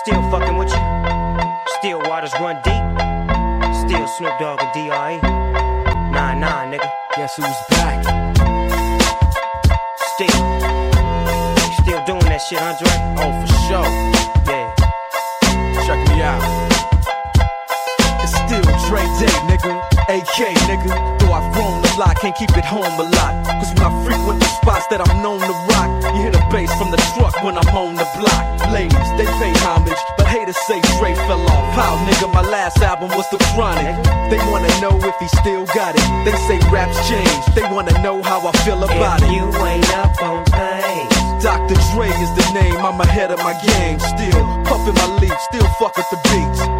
Still fucking with you. Still waters run deep. Still Snoop Dogg and D.R.E. Nah, nah, nigga. Guess who's back? Still. Still doing that shit, Andre? Oh, for sure. Yeah. Check me out. It's still Dre Day, nigga. AK, nigga. Though I've grown lot, can't keep it home a lot. Cause when I frequent the spots that I'm known to rock, you hear the bass from the truck when I'm on the block. Ladies, they pay homage, but haters say Dre fell off. How, nigga, my last album was The Chronic. They wanna know if he still got it. They say raps change, they wanna know how I feel about If it. you ain't up on things. Dr. Dre is the name, I'm ahead of my game. Still puffin' my leaf, still fuck with the beats.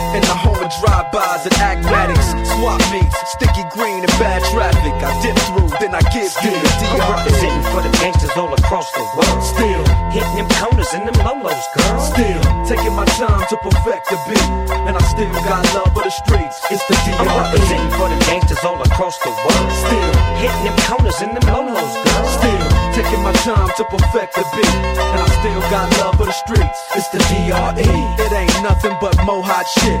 In the home of drive-bys and acmatics, swap meets, sticky green and bad traffic. I dip through, then I give you the I'm DR. representing for the gangsters all across the world. Still, Hitting them corners and them lolos, girl. still taking my time to perfect the beat, and I still got love for the streets. It's the I'm DR. representing for the gangsters all across the world. Still. Hitting them corners and them lolos, girl. Still taking my time to perfect the beat, and I still got love for the streets. It's the DRE. It ain't nothing but mohawk shit.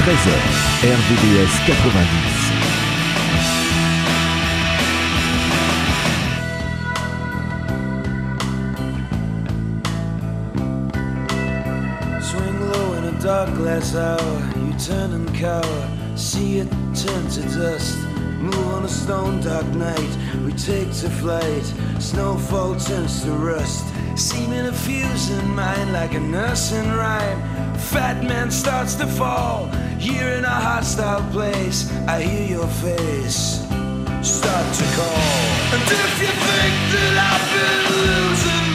13h. RVVS 90. Swing low in a dark glass hour, you turn and cower, see it turn to dust. Move on a stone dark night, we take to flight. Snowfall turns to rust, seeming a fuse in mind like a nursing rhyme. Fat man starts to fall, here in a hostile place. I hear your face start to call. And if you think that I've been losing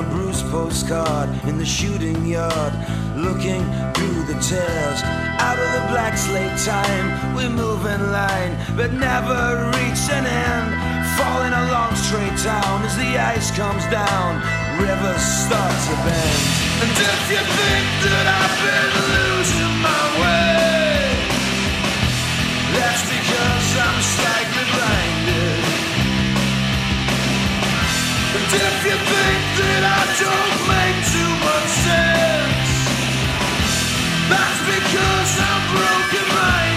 a bruised postcard in the shooting yard. Looking through the tears. Out of the black slate time, we move in line, but never reach an end. Falling along straight down as the ice comes down. Rivers start to bend. And if you think that I've been losing my way. That's because I'm slightly if you think that I don't make too much sense, that's because I'm broken.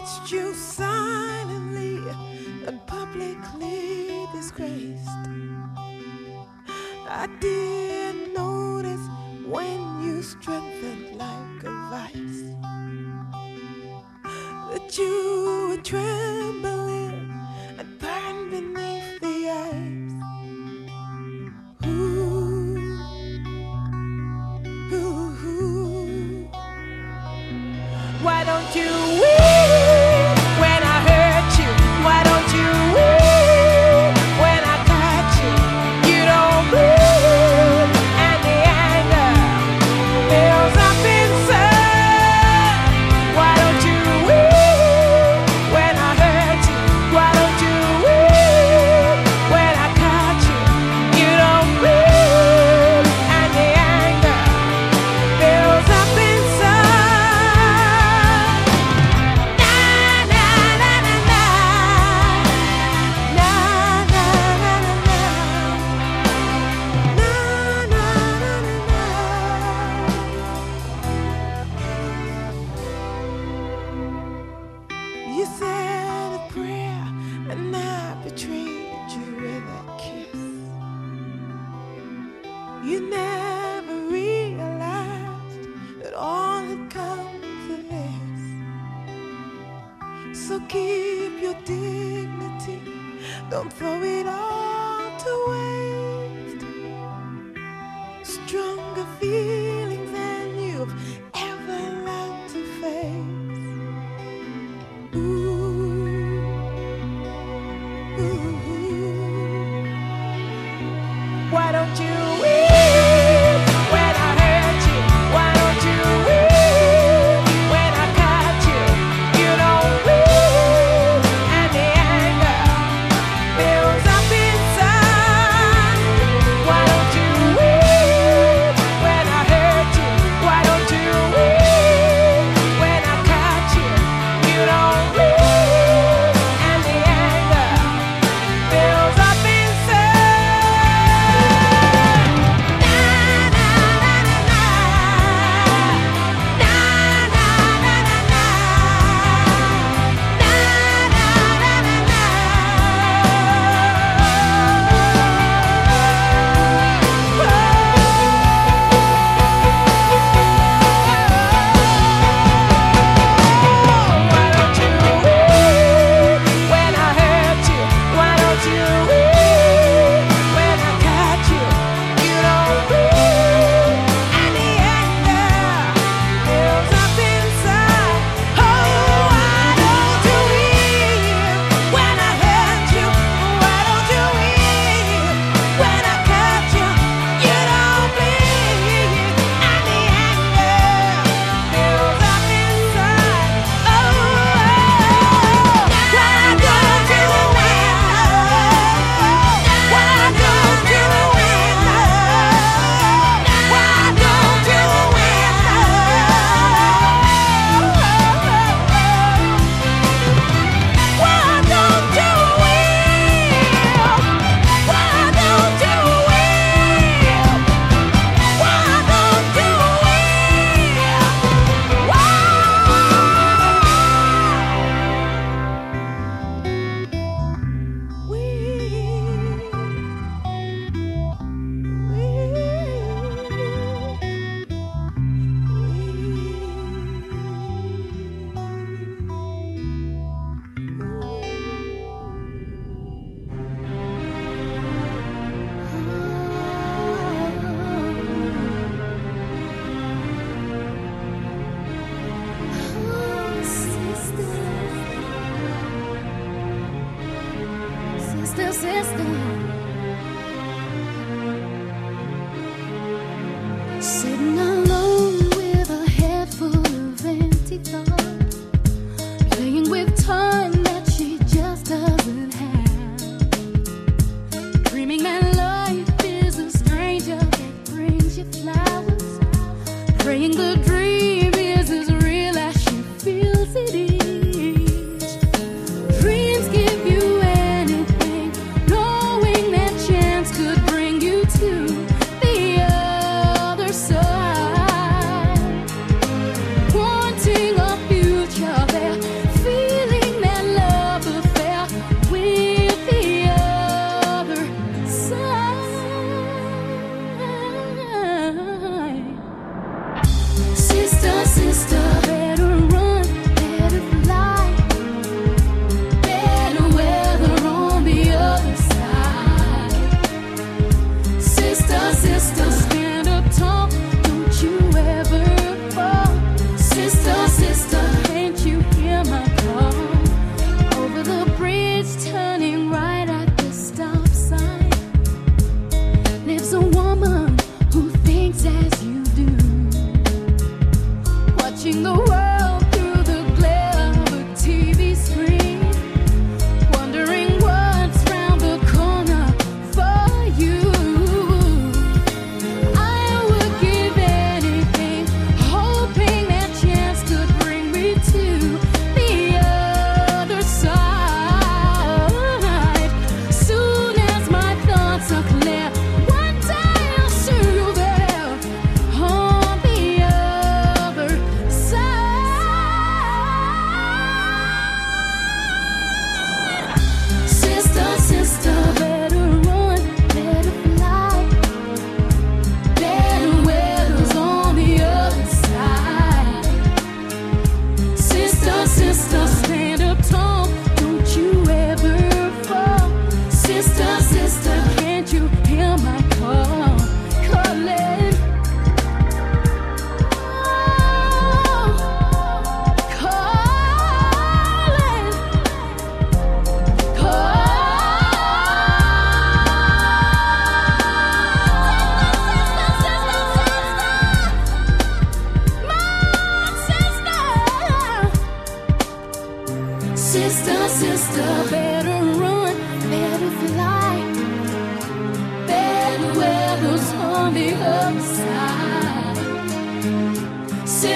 Watched you silently and publicly disgraced. I did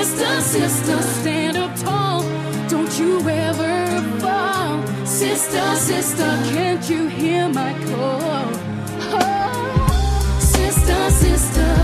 Sister, sister, stand up tall. Don't you ever fall. Sister, sister, can't you hear my call? Oh. Sister, sister.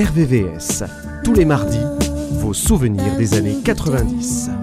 RVVS. Tous les mardis, vos souvenirs des années 90.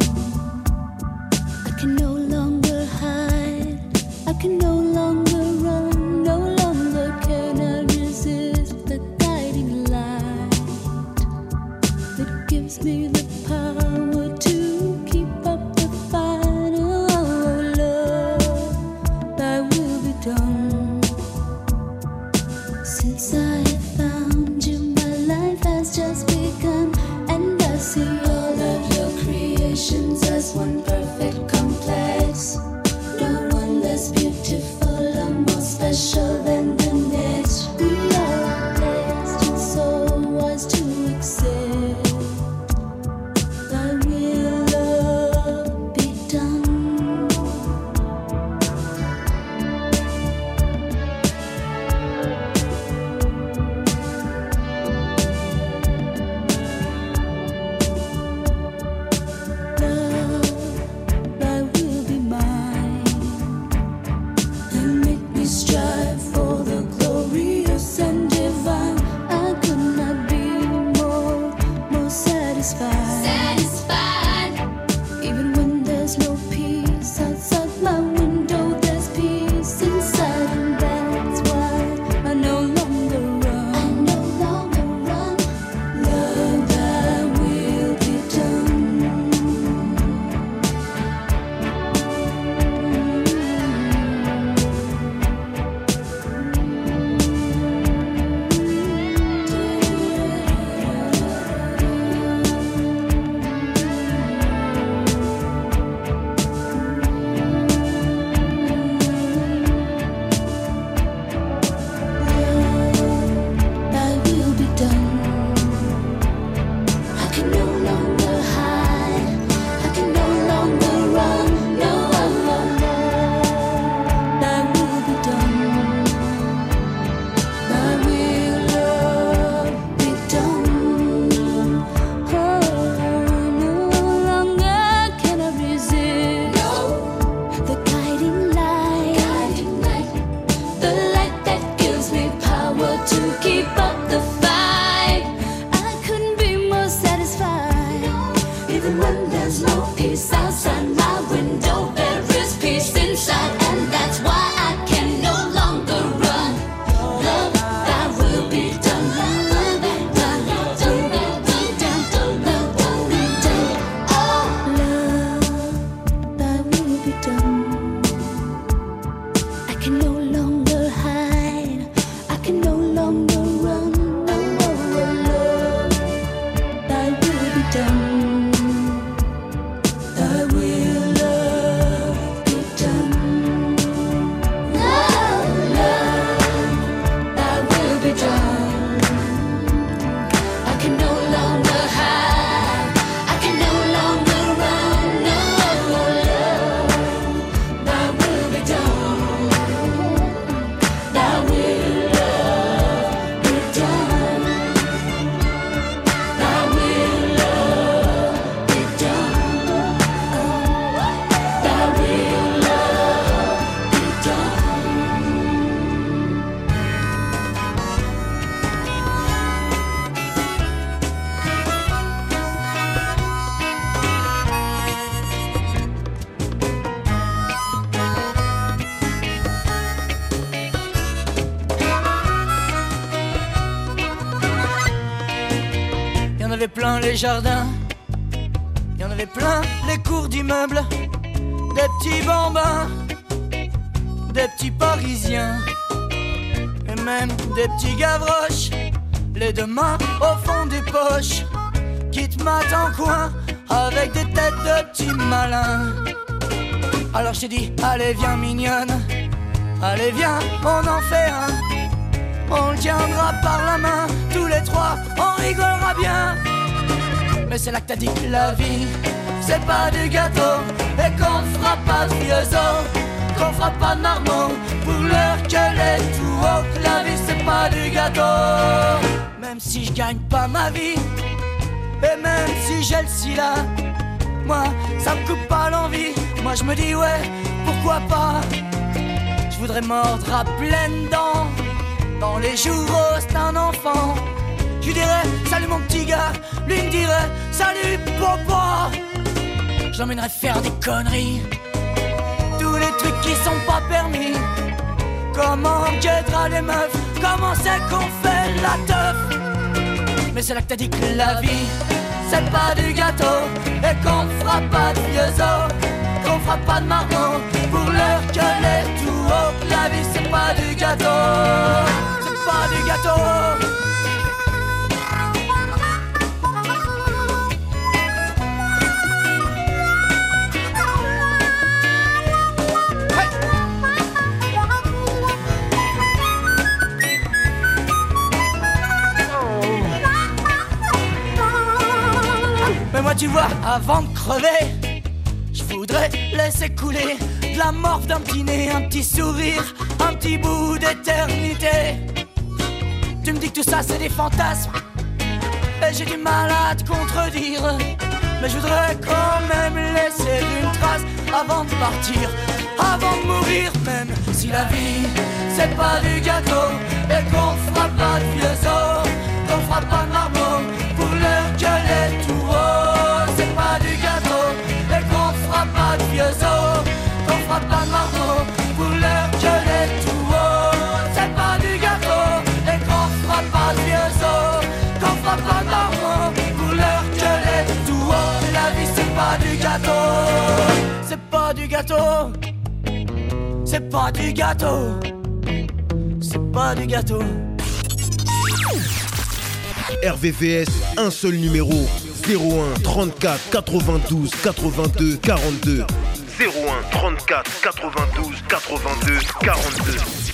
Jardins, il y en avait plein les cours d'immeubles, des petits bambins, des petits parisiens, et même des petits gavroches, les deux mains au fond des poches, qui te matent en coin avec des têtes de petits malins. Alors je t'ai dit, allez viens mignonne, allez viens, on en fait un. On le tiendra par la main, tous les trois, on rigolera bien. C'est là que t'as dit que la vie, c'est pas du gâteau, et qu'on fera pas de vieux qu'on fera pas de marmot, pour l'heure qu'elle est tout haut, que la vie c'est pas du gâteau. Même si je gagne pas ma vie, et même si j'ai le sida, moi ça me coupe pas l'envie, moi je me dis ouais, pourquoi pas? Je voudrais mordre à pleines dents dans les jours où c'est un enfant. Je lui dirais lui me dirait Salut papa. J'emmènerais faire des conneries. Tous les trucs qui sont pas permis. Comment on guettera les meufs? Comment c'est qu'on fait la teuf? Mais c'est là que t'as dit que la vie C'est pas du gâteau Et qu'on fera pas de vieux os Qu'on fera pas de marron Pour leur gueuler tout haut. La vie c'est pas du gâteau C'est pas du gâteau tu vois, avant de crever, je voudrais laisser couler de la morve d'un petit nez, un petit sourire, un petit bout d'éternité. Tu me dis que tout ça c'est des fantasmes, et j'ai du mal à te contredire. Mais je voudrais quand même laisser une trace avant de partir, avant de mourir, même si la vie c'est pas du gâteau et qu'on fera pas de vieux os, qu'on fera pas de marmots pour leur gueuler tout C'est pas du gâteau et qu'on pas de vieux os, pas de pour tout haut. La vie c'est pas du gâteau, c'est pas du gâteau, c'est pas du gâteau, c'est pas du gâteau. RVVS, un seul numéro 01 34 92 82 42 01 34 92 82 42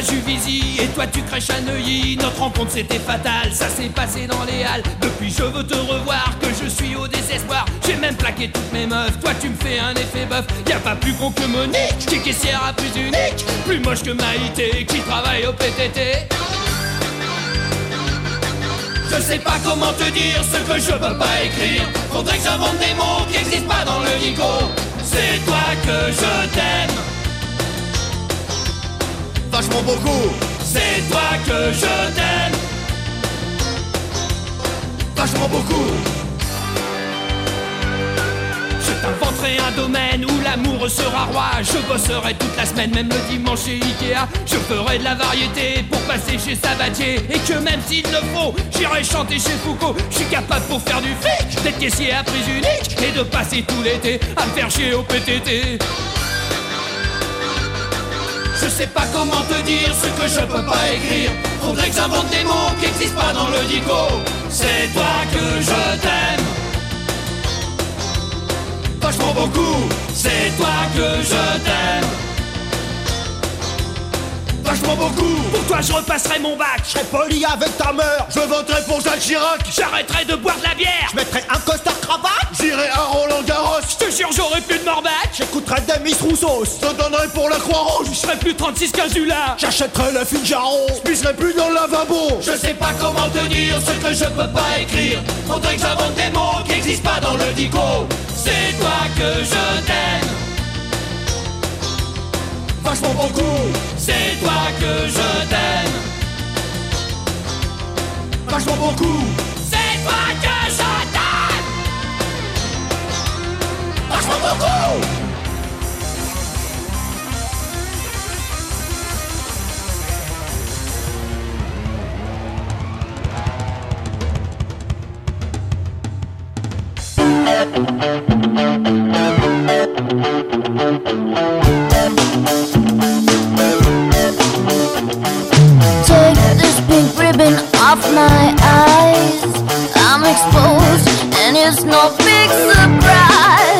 à et toi tu crèches à Neuilly. Notre rencontre c'était fatal, ça s'est passé dans les halles. Depuis je veux te revoir, que je suis au désespoir. J'ai même plaqué toutes mes meufs, toi tu me fais un effet boeuf Y'a pas plus con que Monique, qui est à plus unique. Plus moche que Maïté, qui travaille au PTT je sais pas comment te dire ce que je peux pas écrire. Faudrait que j'invente des mots qui existent pas dans le dico C'est toi que je t'aime Beaucoup C'est toi que je t'aime. Vachement beaucoup Je t'inventerai un domaine où l'amour sera roi. Je bosserai toute la semaine, même le dimanche chez Ikea. Je ferai de la variété pour passer chez Sabatier. Et que même s'il le faut, j'irai chanter chez Foucault. Je suis capable pour faire du fric, d'être caissier à prix unique Et de passer tout l'été à me faire chier au PTT je sais pas comment te dire ce que je peux pas écrire. Faudrait que j'invente des mots qui existent pas dans le dico. C'est toi que je t'aime. Vachement beaucoup. C'est toi que je t'aime Vachement beaucoup. Pour toi je repasserai mon bac. Je serai poli avec ta mère. Je voterai pour Jacques Chirac. J'arrêterai de boire de la bière. Je mettrai un costard cravate. J'irai à Roland Garros. Je te jure j'aurai plus de morbac. J'écouterai des Miss Rousseau Je donnerai pour la Croix-Rouge. Je serai plus 36 15 là J'achèterai le Figaro Je plus dans le lavabo. Je sais pas comment te dire ce que je peux pas écrire. Faudrait que j'invente des mots qui existent pas dans le dico. C'est toi que je t'aime Vachement beaucoup C'est toi que je t'aime. Vachement beaucoup C'est toi que je t'aime. Vachement beaucoup off my eyes. I'm exposed, and it's no big surprise.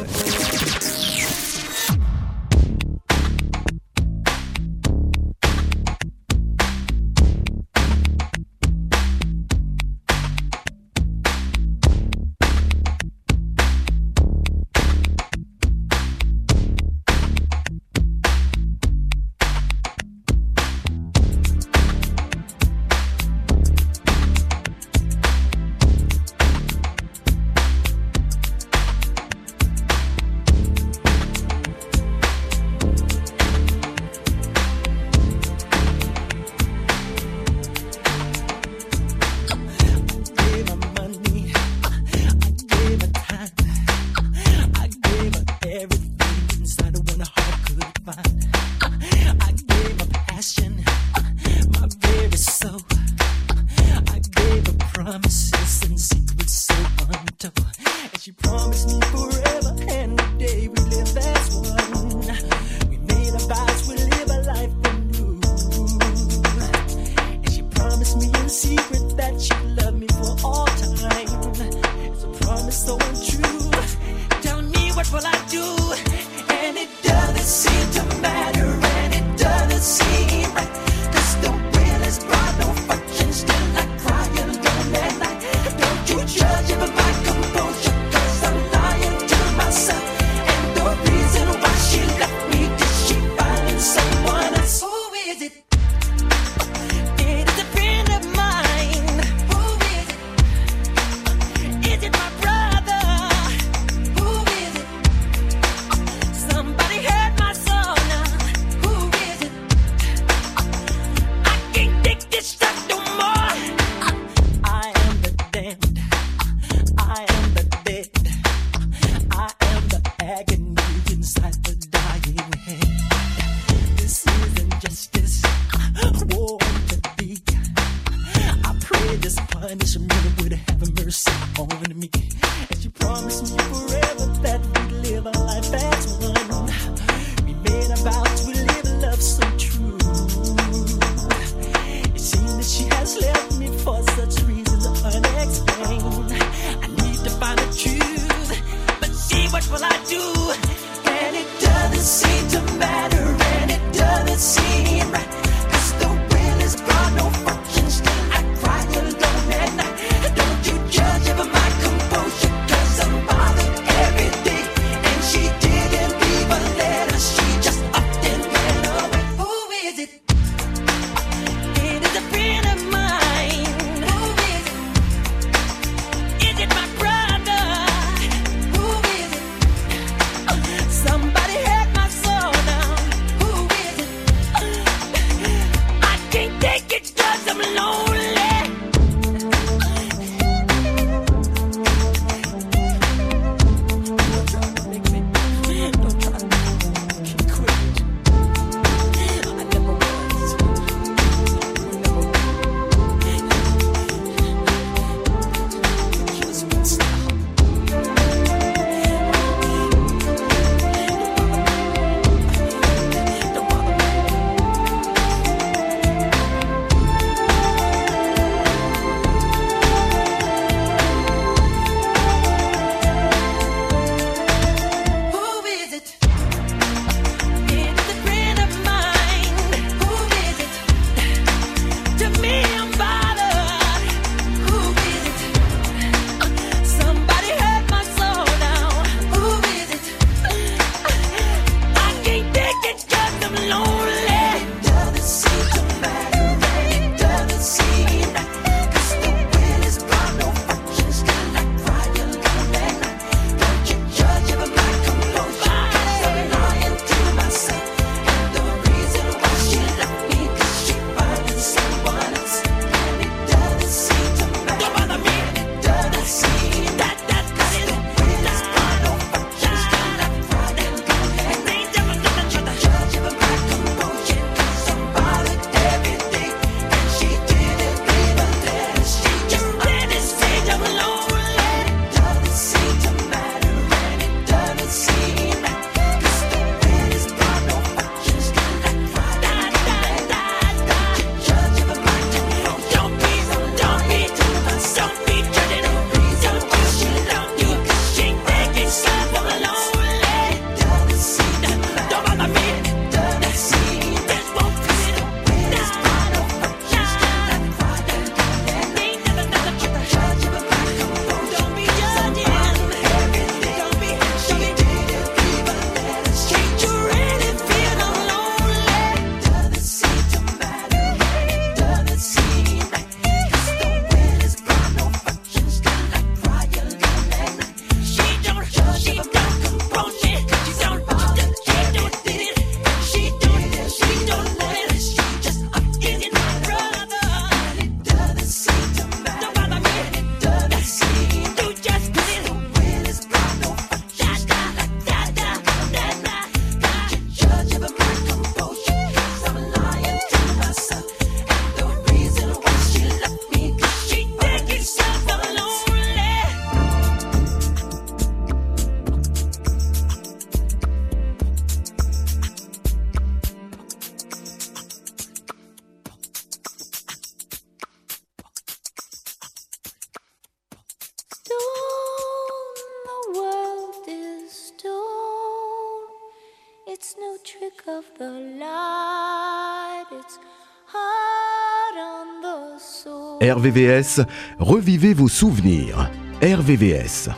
RVVS, revivez vos souvenirs. RVVS.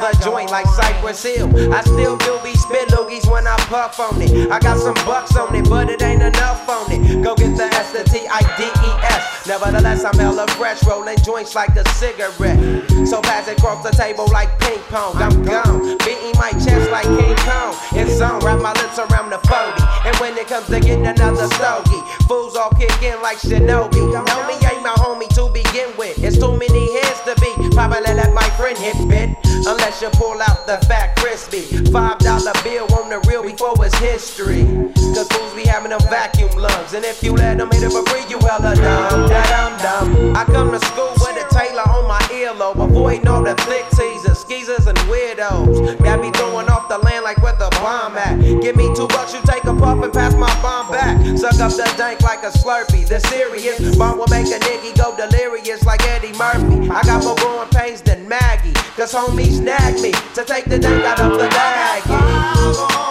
A joint like Cypress Hill. I still do be spit loogies when I puff on it. I got some bucks on it, but it ain't enough on it. Go get the S T I D E S. T, I, D, E, S. Nevertheless, I'm hella fresh, rolling joints like a cigarette. So pass it across the table like ping pong. I'm gone, beating my chest like King Kong. It's on, wrap my lips around the 40. And when it comes to getting another stogie, fools all kick in like Shinobi. Know me ain't my homie too begin with. It's too many heads to be. Probably let my friend hit bit. Unless you pull out the fat crispy. Five dollar bill on the real before it's history. Cause fools be having them vacuum lungs. And if you let them hit it for free, you hella dumb. Da dum dum. I come to school with a Taylor on my earlobe. Avoiding all the flick teasers, skeezers, and weirdos. Got be throwing off the land like where the bomb at. Give me two bucks, you take a puff and pass my bomb Suck up the dank like a slurpee. The serious bomb will make a nigga go delirious like Eddie Murphy. I got more growing pains than Maggie, cause homies nag me to take the dank out of the baggie. I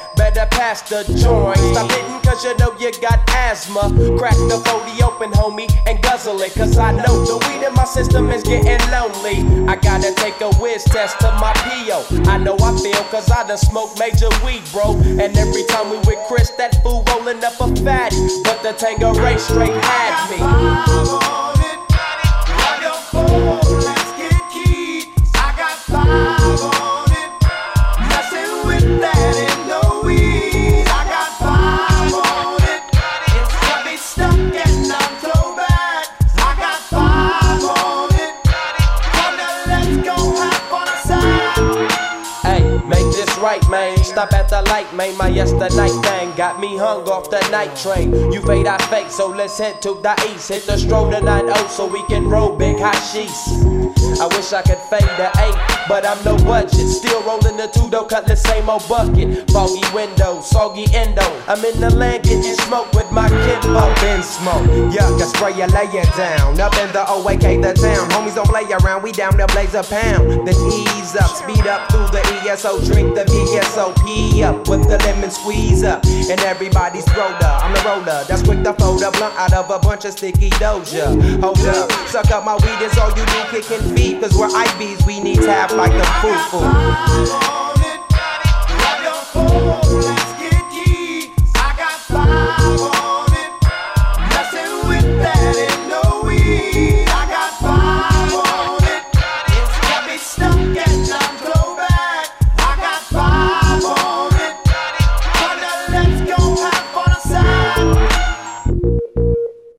Better pass the joint. Stop hitting cause you know you got asthma. Crack the 40 open, homie, and guzzle it. Cause I know the weed in my system is getting lonely. I gotta take a whiz test to my PO. I know I feel cause I done smoked major weed, bro. And every time we with Chris, that fool rolling up a fat. But the Tanqueray straight had me. Hey, right, man. Stop at the light, man. My yesterday thing got me hung off the night train. You fade, I fake, so let's head to the east. Hit the stroll to 9 so we can roll big hashish. I wish I could fade the eight, but I'm no budget. Still rolling the two though, cut the same old bucket. Foggy window, soggy endo. I'm in the land getting smoke with my kid. Up in smoke, yuck, I spray you, lay down. Up in the OAK, the town. Homies don't play around, we down to blaze a pound. Then ease up, speed up through the ESO, drink the VSOP up with the lemon squeeze up. And everybody's up. I'm the roller, that's quick to fold a blunt out of a bunch of sticky doja. Hold up, suck up my weed, is all you do, kicking feet. Cause we're IBs, we need tap like the foo foo.